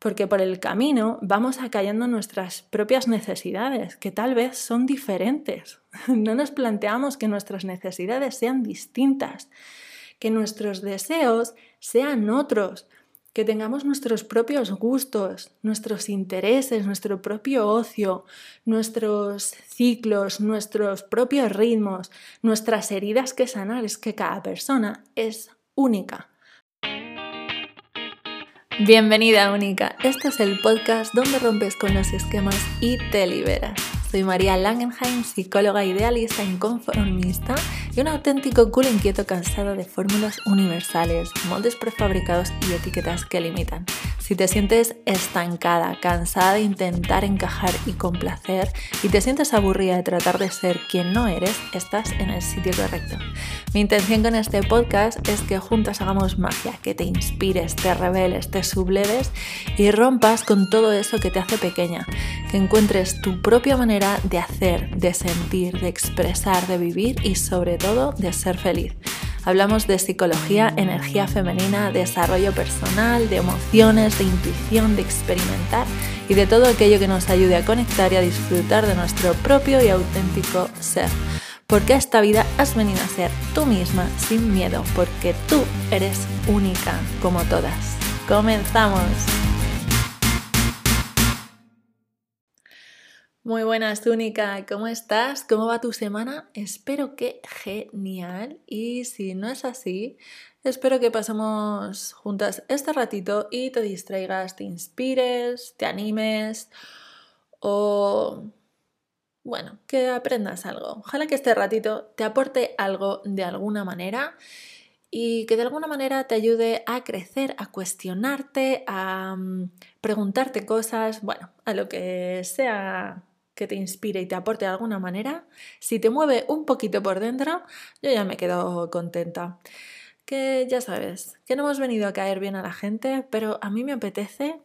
porque por el camino vamos acallando nuestras propias necesidades, que tal vez son diferentes. No nos planteamos que nuestras necesidades sean distintas, que nuestros deseos sean otros, que tengamos nuestros propios gustos, nuestros intereses, nuestro propio ocio, nuestros ciclos, nuestros propios ritmos, nuestras heridas que sanar. Es que cada persona es única. Bienvenida única, este es el podcast donde rompes con los esquemas y te liberas. Soy María Langenheim, psicóloga idealista inconformista y un auténtico cool inquieto cansado de fórmulas universales, moldes prefabricados y etiquetas que limitan. Si te sientes estancada, cansada de intentar encajar y complacer y te sientes aburrida de tratar de ser quien no eres, estás en el sitio correcto. Mi intención con este podcast es que juntas hagamos magia, que te inspires, te reveles, te subleves y rompas con todo eso que te hace pequeña, que encuentres tu propia manera de hacer, de sentir, de expresar, de vivir y sobre todo de ser feliz. Hablamos de psicología, energía femenina, desarrollo personal, de emociones, de intuición, de experimentar y de todo aquello que nos ayude a conectar y a disfrutar de nuestro propio y auténtico ser. Porque esta vida has venido a ser tú misma sin miedo, porque tú eres única como todas. ¡Comenzamos! Muy buenas, Túnica. ¿Cómo estás? ¿Cómo va tu semana? Espero que genial. Y si no es así, espero que pasemos juntas este ratito y te distraigas, te inspires, te animes o... Bueno, que aprendas algo. Ojalá que este ratito te aporte algo de alguna manera y que de alguna manera te ayude a crecer, a cuestionarte, a mm, preguntarte cosas, bueno, a lo que sea que te inspire y te aporte de alguna manera, si te mueve un poquito por dentro, yo ya me quedo contenta. Que ya sabes, que no hemos venido a caer bien a la gente, pero a mí me apetece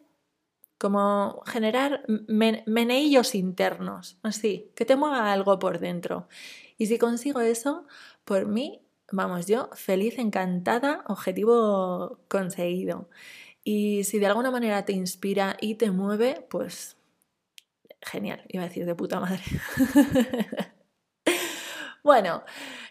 como generar meneillos internos, así, que te mueva algo por dentro. Y si consigo eso, por mí, vamos, yo feliz, encantada, objetivo conseguido. Y si de alguna manera te inspira y te mueve, pues genial, iba a decir de puta madre. bueno,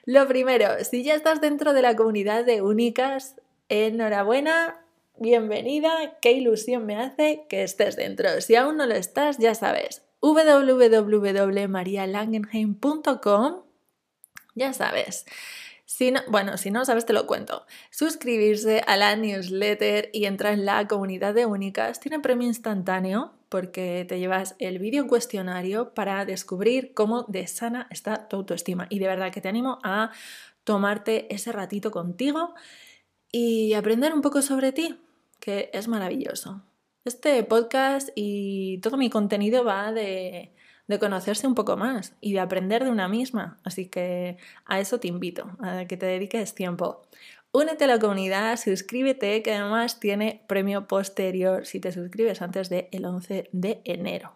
lo primero, si ya estás dentro de la comunidad de únicas, enhorabuena, bienvenida, qué ilusión me hace que estés dentro. Si aún no lo estás, ya sabes, www.marialangenheim.com, ya sabes. Bueno, si no sabes, te lo cuento. Suscribirse a la newsletter y entrar en la comunidad de únicas tiene premio instantáneo porque te llevas el vídeo cuestionario para descubrir cómo de sana está tu autoestima. Y de verdad que te animo a tomarte ese ratito contigo y aprender un poco sobre ti, que es maravilloso. Este podcast y todo mi contenido va de, de conocerse un poco más y de aprender de una misma. Así que a eso te invito, a que te dediques tiempo. Únete a la comunidad, suscríbete, que además tiene premio posterior si te suscribes antes del 11 de enero.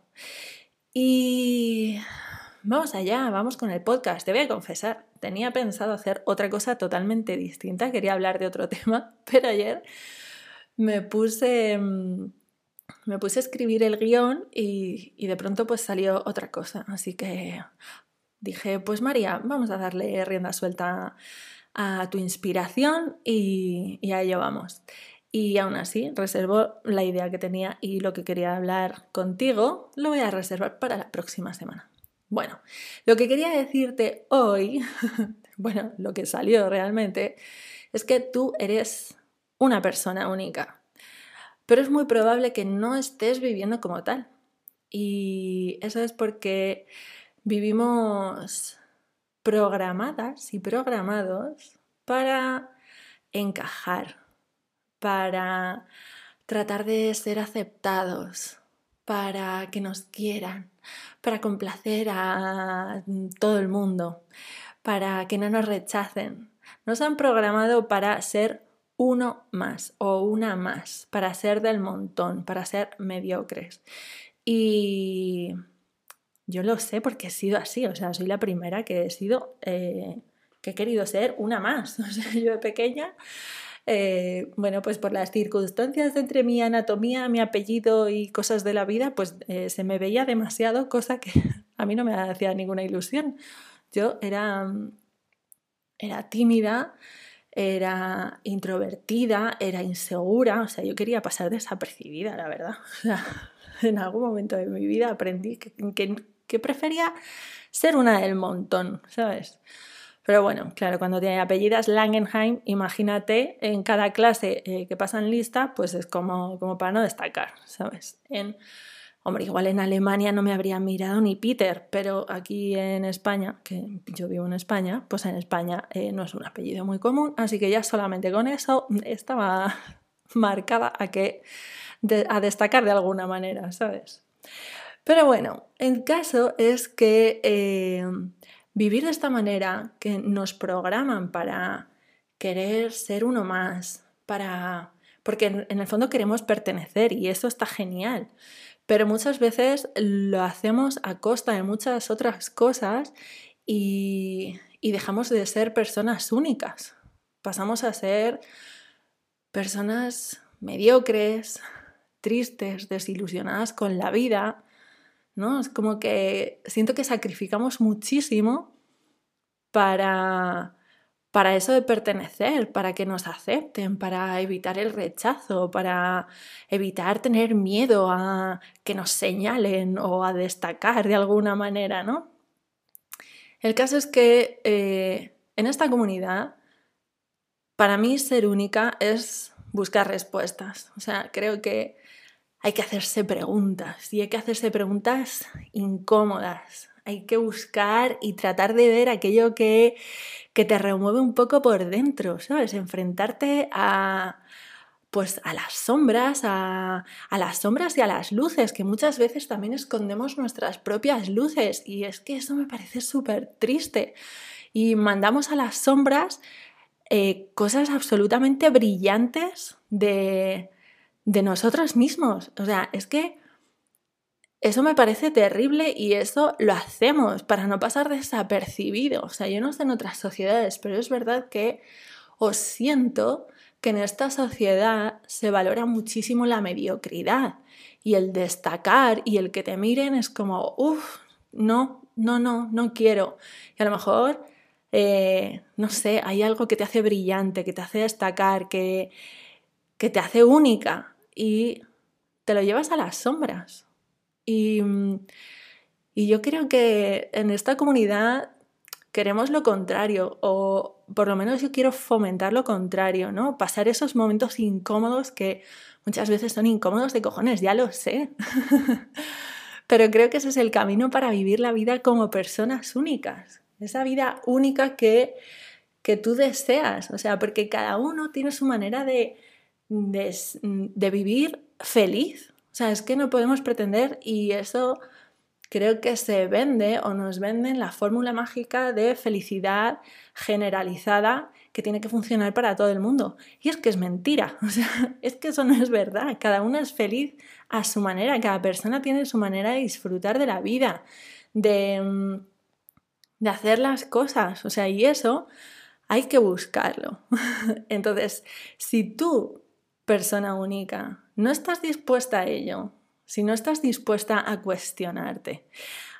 Y vamos allá, vamos con el podcast. Te voy a confesar, tenía pensado hacer otra cosa totalmente distinta, quería hablar de otro tema, pero ayer me puse, mm, me puse a escribir el guion y, de pronto pues salió otra cosa. Así que dije, pues María, vamos a darle rienda suelta a tu inspiración y, y a ello vamos. Y aún así, reservo la idea que tenía y lo que quería hablar contigo, lo voy a reservar para la próxima semana. Bueno, lo que quería decirte hoy, bueno, lo que salió realmente, es que tú eres una persona única, pero es muy probable que no estés viviendo como tal. Y eso es porque vivimos programadas y programados para encajar, para tratar de ser aceptados, para que nos quieran, para complacer a todo el mundo, para que no nos rechacen. Nos han programado para ser uno más o una más, para ser del montón, para ser mediocres. Y yo lo sé porque he sido así, o sea, soy la primera que he sido, eh, que he querido ser una más. Yo de pequeña eh, bueno, pues por las circunstancias entre mi anatomía, mi apellido y cosas de la vida, pues eh, se me veía demasiado, cosa que a mí no me hacía ninguna ilusión. Yo era, era tímida, era introvertida, era insegura, o sea, yo quería pasar desapercibida, la verdad. en algún momento de mi vida aprendí que, prefería ser una del montón, ¿sabes? Pero bueno, claro, cuando te apellidas Langenheim, imagínate en cada clase eh, que pasan lista, pues es como, como para no destacar, ¿sabes? En, Hombre, igual en Alemania no me habría mirado ni Peter, pero aquí en España, que yo vivo en España, pues en España eh, no es un apellido muy común, así que ya solamente con eso estaba marcada a que a destacar de alguna manera, ¿sabes? Pero bueno, el caso es que eh, vivir de esta manera, que nos programan para querer ser uno más, para porque en el fondo queremos pertenecer y eso está genial pero muchas veces lo hacemos a costa de muchas otras cosas y, dejamos de ser personas únicas. Pasamos a ser personas mediocres, tristes, desilusionadas con la vida, ¿no? Es como que siento que sacrificamos muchísimo para para eso de pertenecer, para que nos acepten, para evitar el rechazo, para evitar tener miedo a que nos señalen o a destacar de alguna manera, ¿no? El caso es que eh, en esta comunidad, para mí ser única es buscar respuestas. O sea, creo que hay que hacerse preguntas y hay que hacerse preguntas incómodas. Hay que buscar y tratar de ver aquello que que te remueve un poco por dentro, ¿sabes? Enfrentarte a pues a las sombras, a, a, las sombras y a las luces, que muchas veces también escondemos nuestras propias luces y es que eso me parece súper triste. Y mandamos a las sombras eh, cosas absolutamente brillantes de, de nosotros mismos. O sea, es que eso me parece terrible y eso lo hacemos para no pasar desapercibido. O sea, yo no sé en otras sociedades, pero es verdad que os siento que en esta sociedad se valora muchísimo la mediocridad y el destacar y el que te miren es como, uff, no, no, no, no quiero. Y a lo mejor, eh, no sé, hay algo que te hace brillante, que te hace destacar, que, que te hace única y te lo llevas a las sombras. Mm, y, yo creo que en esta comunidad queremos lo contrario, o por lo menos yo quiero fomentar lo contrario, ¿no? Pasar esos momentos incómodos que muchas veces son incómodos de cojones, ya lo sé. Pero creo que ese es el camino para vivir la vida como personas únicas, esa vida única que, que tú deseas, o sea, porque cada uno tiene su manera de, de vivir feliz, o sea, es que no podemos pretender y eso creo que se vende o nos venden la fórmula mágica de felicidad generalizada que tiene que funcionar para todo el mundo. Y es que es mentira, o sea, es que eso no es verdad. Cada uno es feliz a su manera, cada persona tiene su manera de disfrutar de la vida, de, mm, de hacer las cosas, o sea, y eso hay que buscarlo. Entonces, si tú, persona única, no estás dispuesta a ello, si no estás dispuesta a cuestionarte,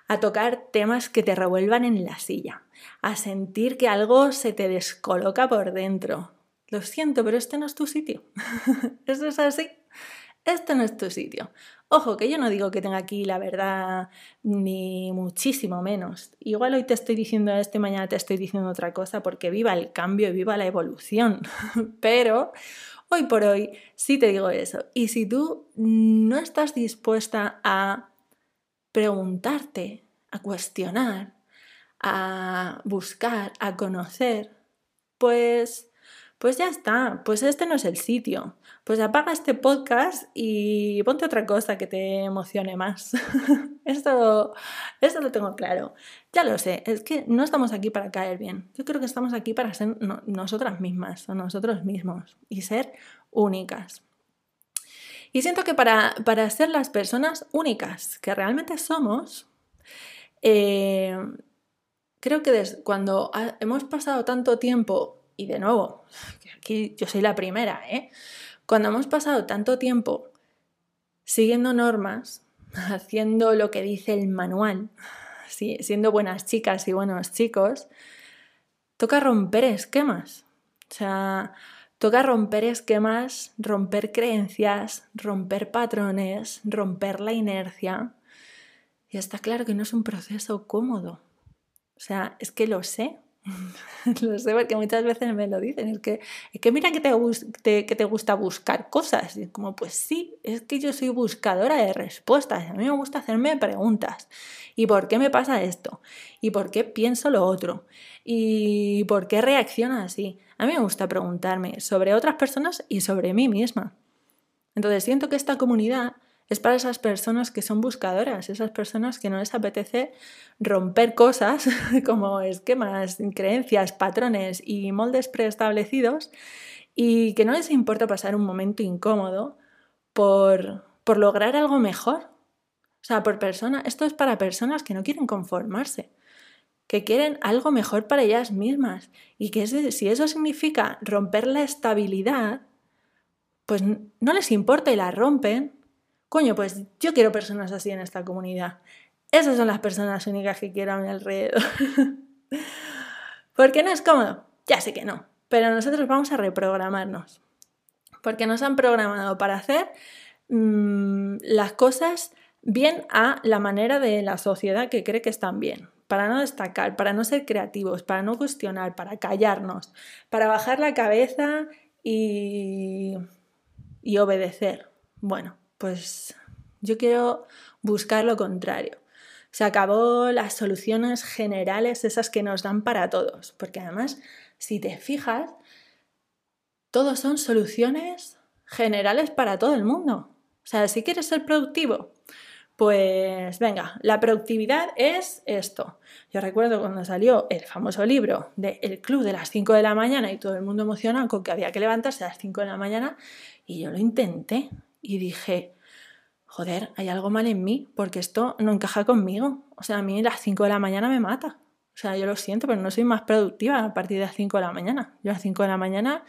a tocar temas que te revuelvan en la silla, a sentir que algo se te descoloca por dentro. Lo siento, pero este no es tu sitio. Eso es así. Este no es tu sitio. Ojo, que yo no digo que tenga aquí la verdad, ni muchísimo menos. Igual hoy te estoy diciendo esto y mañana te estoy diciendo otra cosa, porque viva el cambio y viva la evolución. Pero Hoy por hoy sí te digo eso. Y si tú no estás dispuesta a preguntarte, a cuestionar, a buscar, a conocer, pues pues ya está, pues este no es el sitio. Pues apaga este podcast y ponte otra cosa que te emocione más. esto, esto lo tengo claro. Ya lo sé, es que no estamos aquí para caer bien. Yo creo que estamos aquí para ser nosotras mismas o nosotros mismos y ser únicas. Y siento que para, para ser las personas únicas que realmente somos, eh, creo que cuando hemos pasado tanto tiempo y de nuevo, aquí yo soy la primera, ¿eh? Cuando hemos pasado tanto tiempo siguiendo normas, haciendo lo que dice el manual, siendo buenas chicas y buenos chicos, toca romper esquemas. O sea, toca romper esquemas, romper creencias, romper patrones, romper la inercia. Y está claro que no es un proceso cómodo. O sea, es que lo sé. lo sé porque muchas veces me lo dicen. Es que, es que mira que te, gusta buscar cosas. Y como, pues sí, es que yo soy buscadora de respuestas. A mí me gusta hacerme preguntas. ¿Y por qué me pasa esto? ¿Y por qué pienso lo otro? ¿Y por qué reacciono así? A mí me gusta preguntarme sobre otras personas y sobre mí misma. Entonces siento que esta comunidad es para esas personas que son buscadoras, esas personas que no les apetece romper cosas como esquemas, creencias, patrones y moldes preestablecidos y que no les importa pasar un momento incómodo por, por lograr algo mejor. O sea, por persona, esto es para personas que no quieren conformarse, que quieren algo mejor para ellas mismas y que si eso significa romper la estabilidad, pues no les importa y la rompen Coño, pues yo quiero personas así en esta comunidad. Esas son las personas únicas que quiero a mi alrededor. ¿Por qué no es cómodo? Ya sé que no, pero nosotros vamos a reprogramarnos. Porque nos han programado para hacer mm, las cosas bien a la manera de la sociedad que cree que están bien. Para no destacar, para no ser creativos, para no cuestionar, para callarnos, para bajar la cabeza y obedecer. Bueno, pues yo quiero buscar lo contrario. Se acabó las soluciones generales, esas que nos dan para todos, porque además, si te fijas, todos son soluciones generales para todo el mundo. O sea, si quieres ser productivo, pues venga, la productividad es esto. Yo recuerdo cuando salió el famoso libro de El Club de las 5 de la mañana y todo el mundo emocionado con que había que levantarse a las 5 de la mañana y yo lo intenté y dije, joder, hay algo mal en mí porque esto no encaja conmigo. O sea, a mí a las 5 de la mañana me mata. O sea, yo lo siento, pero no soy más productiva a partir de las 5 de la mañana. Yo a las 5 de la mañana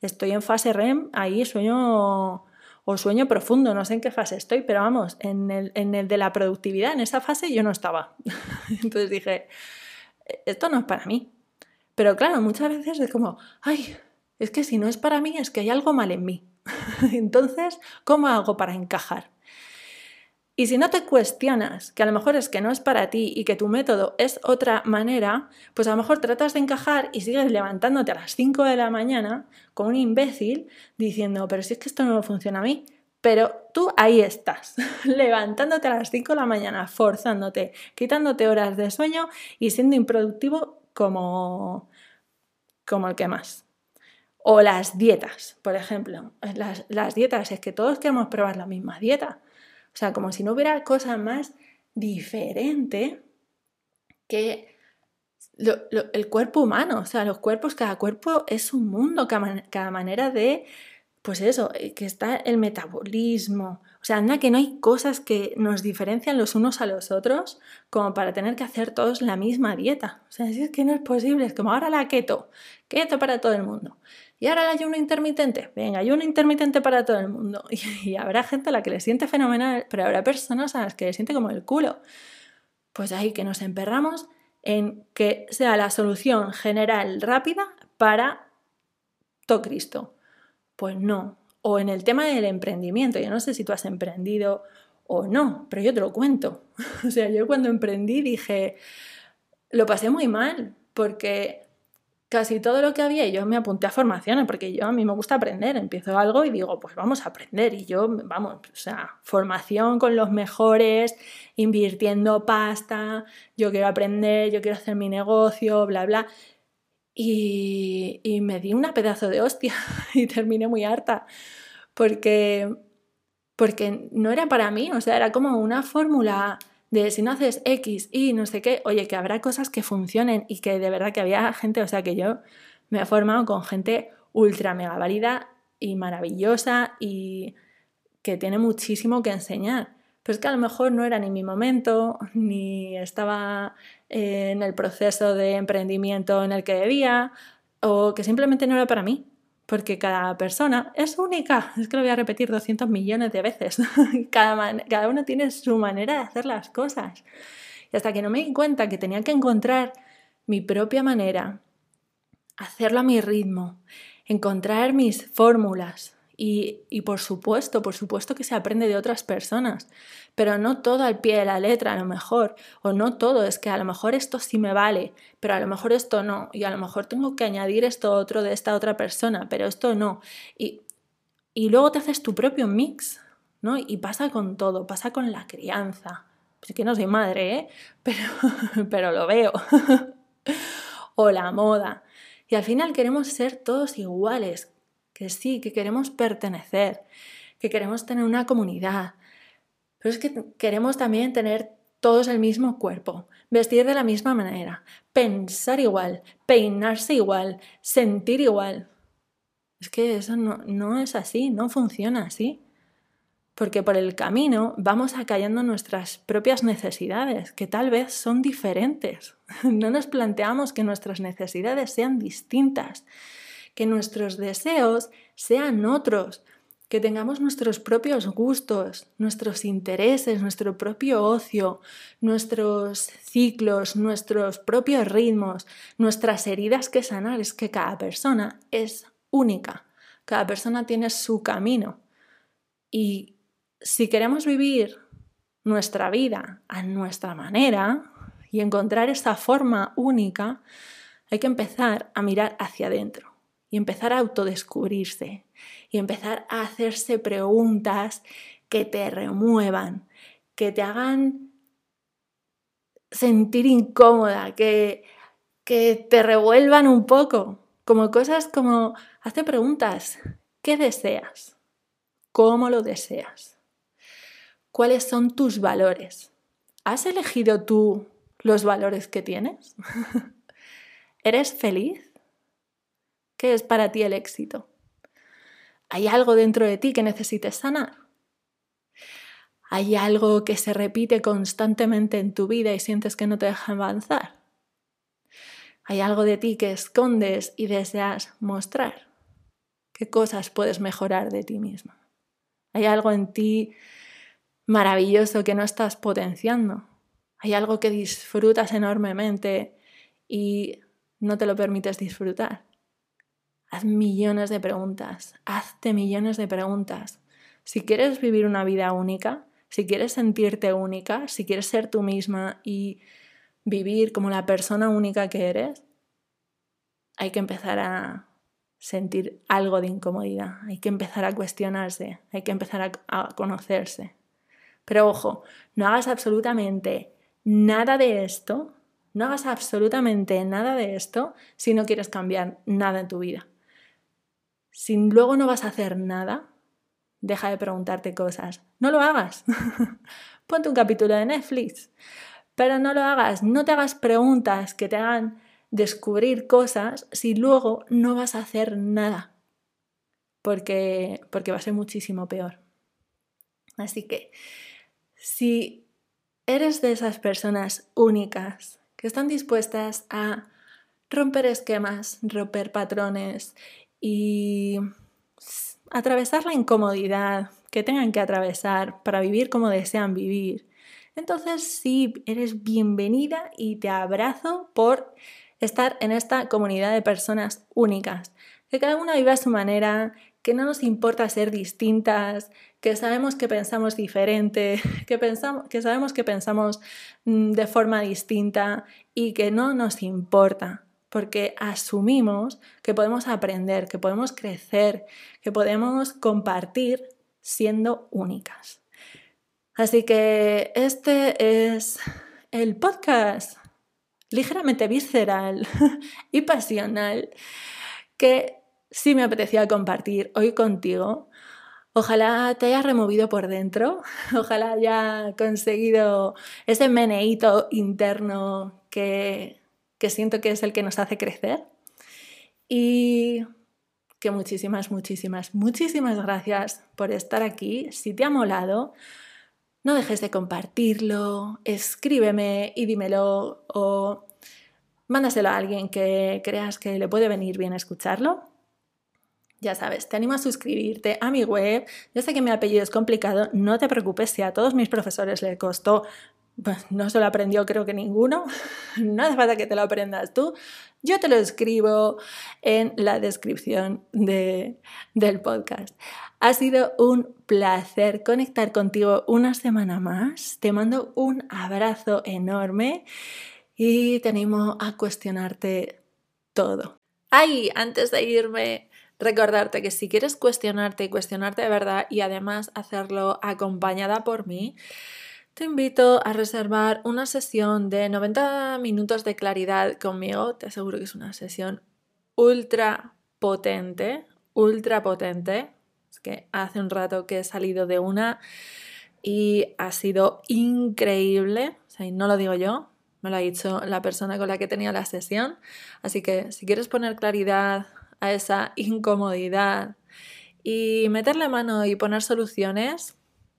estoy en fase REM, ahí sueño o sueño profundo, no sé en qué fase estoy, pero vamos, en el, en el de la productividad, en esa fase yo no estaba. Entonces dije, esto no es para mí. Pero claro, muchas veces es como, ay, es que si no es para mí, es que hay algo mal en mí. Entonces, ¿cómo hago para encajar? Y si no te cuestionas que a lo mejor es que no es para ti y que tu método es otra manera, pues a lo mejor tratas de encajar y sigues levantándote a las 5 de la mañana con un imbécil diciendo, pero si es que esto no funciona a mí. Pero tú ahí estás, levantándote a las 5 de la mañana, forzándote, quitándote horas de sueño y siendo improductivo como, como el que más. O las dietas, por ejemplo. Las, dietas, es que todos queremos probar la misma dieta. O sea, como si no hubiera cosa más diferente que el cuerpo humano. O sea, los cuerpos, cada cuerpo es un mundo, cada, manera de, pues eso, eh, que está el metabolismo. O sea, anda que no hay cosas que nos diferencian los unos a los otros como para tener que hacer todos la misma dieta. O sea, es que no es posible, es como ahora la keto, keto para todo el mundo. Y ahora el ayuno intermitente. Venga, ayuno intermitente para todo el mundo. Y, habrá gente a la que le siente fenomenal, pero habrá personas a las que le siente como el culo. Pues ahí que nos emperramos en que sea la solución general rápida para todo Cristo. Pues no. O en el tema del emprendimiento. Yo no sé si tú has emprendido o no, pero yo te lo cuento. o sea, yo cuando emprendí dije, lo pasé muy mal, porque casi todo lo que había yo me apunté a formaciones porque yo a mí me gusta aprender, empiezo algo y digo, pues vamos a aprender y yo, vamos, o sea, formación con los mejores, invirtiendo pasta, yo quiero aprender, yo quiero hacer mi negocio, bla, bla. Y, y me di una pedazo de hostia y terminé muy harta porque, porque no era para mí, o sea, era como una fórmula de si no haces X y no sé qué, oye, que habrá cosas que funcionen y que de verdad que había gente, o sea, que yo me he formado con gente ultra mega válida y maravillosa y que tiene muchísimo que enseñar. Pero es que a lo mejor no era ni mi momento, ni estaba en el proceso de emprendimiento en el que debía, o que simplemente no era para mí, porque cada persona es única. Es que lo voy a repetir 200 millones de veces. cada, cada uno tiene su manera de hacer las cosas. Y hasta que no me di cuenta que tenía que encontrar mi propia manera, hacerlo a mi ritmo, encontrar mis fórmulas, y, por supuesto, por supuesto que se aprende de otras personas, pero no todo al pie de la letra a lo mejor, o no todo, es que a lo mejor esto sí me vale, pero a lo mejor esto no, y a lo mejor tengo que añadir esto otro de esta otra persona, pero esto no. Y, y luego te haces tu propio mix, ¿no? Y pasa con todo, pasa con la crianza. Pues que no soy madre, ¿eh? Pero, pero lo veo. o la moda. Y al final queremos ser todos iguales, que sí, que queremos pertenecer, que queremos tener una comunidad, pero es que queremos también tener todos el mismo cuerpo, vestir de la misma manera, pensar igual, peinarse igual, sentir igual. Es que eso no, no es así, no funciona así. Porque por el camino vamos acallando nuestras propias necesidades, que tal vez son diferentes. No nos planteamos que nuestras necesidades sean distintas, que nuestros deseos sean otros, que tengamos nuestros propios gustos, nuestros intereses, nuestro propio ocio, nuestros ciclos, nuestros propios ritmos, nuestras heridas que sanar. Es que cada persona es única, cada persona tiene su camino. Y si queremos vivir nuestra vida a nuestra manera y encontrar esa forma única, hay que empezar a mirar hacia adentro y empezar a autodescubrirse y empezar a hacerse preguntas que te remuevan, que te hagan sentir incómoda, que, que te revuelvan un poco, como cosas como, hazte preguntas, ¿qué deseas? ¿Cómo lo deseas? ¿Cuáles son tus valores? ¿Has elegido tú los valores que tienes? ¿Eres feliz? ¿Qué es para ti el éxito? ¿Hay algo dentro de ti que necesites sanar? ¿Hay algo que se repite constantemente en tu vida y sientes que no te deja avanzar? ¿Hay algo de ti que escondes y deseas mostrar? ¿Qué cosas puedes mejorar de ti mismo? ¿Hay algo en ti maravilloso que no estás potenciando? ¿Hay algo que disfrutas enormemente y no te lo permites disfrutar? Haz millones de preguntas, hazte millones de preguntas. Si quieres vivir una vida única, si quieres sentirte única, si quieres ser tú misma y vivir como la persona única que eres, hay que empezar a sentir algo de incomodidad, hay que empezar a cuestionarse, hay que empezar a, conocerse. Pero ojo, no hagas absolutamente nada de esto, no hagas absolutamente nada de esto si no quieres cambiar nada en tu vida. Si luego no vas a hacer nada, deja de preguntarte cosas. No lo hagas. Ponte un capítulo de Netflix. Pero no lo hagas. No te hagas preguntas que te hagan descubrir cosas si luego no vas a hacer nada. Porque, porque va a ser muchísimo peor. Así que si eres de esas personas únicas que están dispuestas a romper esquemas, romper patrones y atravesar la incomodidad que tengan que atravesar para vivir como desean vivir. Entonces sí, eres bienvenida y te abrazo por estar en esta comunidad de personas únicas, que cada una vive a su manera, que no nos importa ser distintas, que sabemos que pensamos diferente, que, pensamos, que sabemos que pensamos mm, de forma distinta y que no nos importa porque asumimos que podemos aprender, que podemos crecer, que podemos compartir siendo únicas. Así que este es el podcast ligeramente visceral y pasional que sí me apetecía compartir hoy contigo. Ojalá te hayas removido por dentro, ojalá haya conseguido ese meneíto interno que que siento que es el que nos hace crecer. Y que muchísimas, muchísimas, muchísimas gracias por estar aquí. Si te ha molado, no dejes de compartirlo, escríbeme y dímelo o Mándaselo a alguien que creas que le puede venir bien escucharlo. Ya sabes, te animo a suscribirte a mi web. Yo sé que mi apellido es complicado, no te preocupes si a todos mis profesores les costó pues no se lo aprendió creo que ninguno, no hace falta que te lo aprendas tú, yo te lo escribo en la descripción de, del podcast. Ha sido un placer conectar contigo una semana más, te mando un abrazo enorme y te animo a cuestionarte todo. Ay, antes de irme, recordarte que si quieres cuestionarte y cuestionarte de verdad y además hacerlo acompañada por mí, te invito a reservar una sesión de 90 minutos de claridad conmigo. Te aseguro que es una sesión ultra potente, ultra potente. Es que hace un rato que he salido de una y ha sido increíble. O sea, no lo digo yo, me lo ha dicho la persona con la que tenía la sesión. Así que si quieres poner claridad a esa incomodidad y meterle mano y poner soluciones,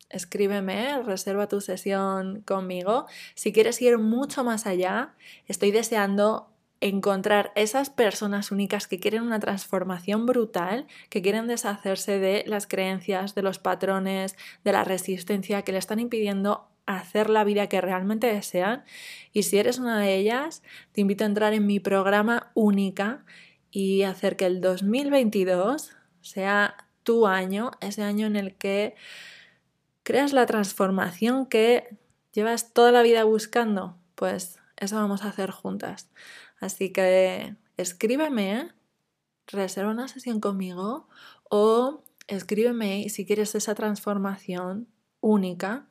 escríbeme, reserva tu sesión conmigo. Si quieres ir mucho más allá, estoy deseando encontrar esas personas únicas que quieren una transformación brutal, que quieren deshacerse de las creencias, de los patrones, de la resistencia que le están impidiendo hacer la vida que realmente desean. Y si eres una de ellas, te invito a entrar en mi programa única y hacer que el 2022 sea tu año, ese año en el que creas la transformación que llevas toda la vida buscando, pues eso vamos a hacer juntas. Así que escríbeme, reserva una sesión conmigo o escríbeme si quieres esa transformación única.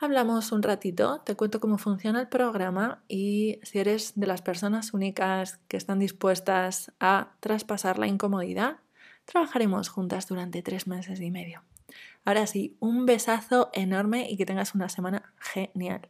Hablamos un ratito, te cuento cómo funciona el programa y si eres de las personas únicas que están dispuestas a traspasar la incomodidad, trabajaremos juntas durante tres meses y medio. Ahora sí, un besazo enorme y que tengas una semana genial.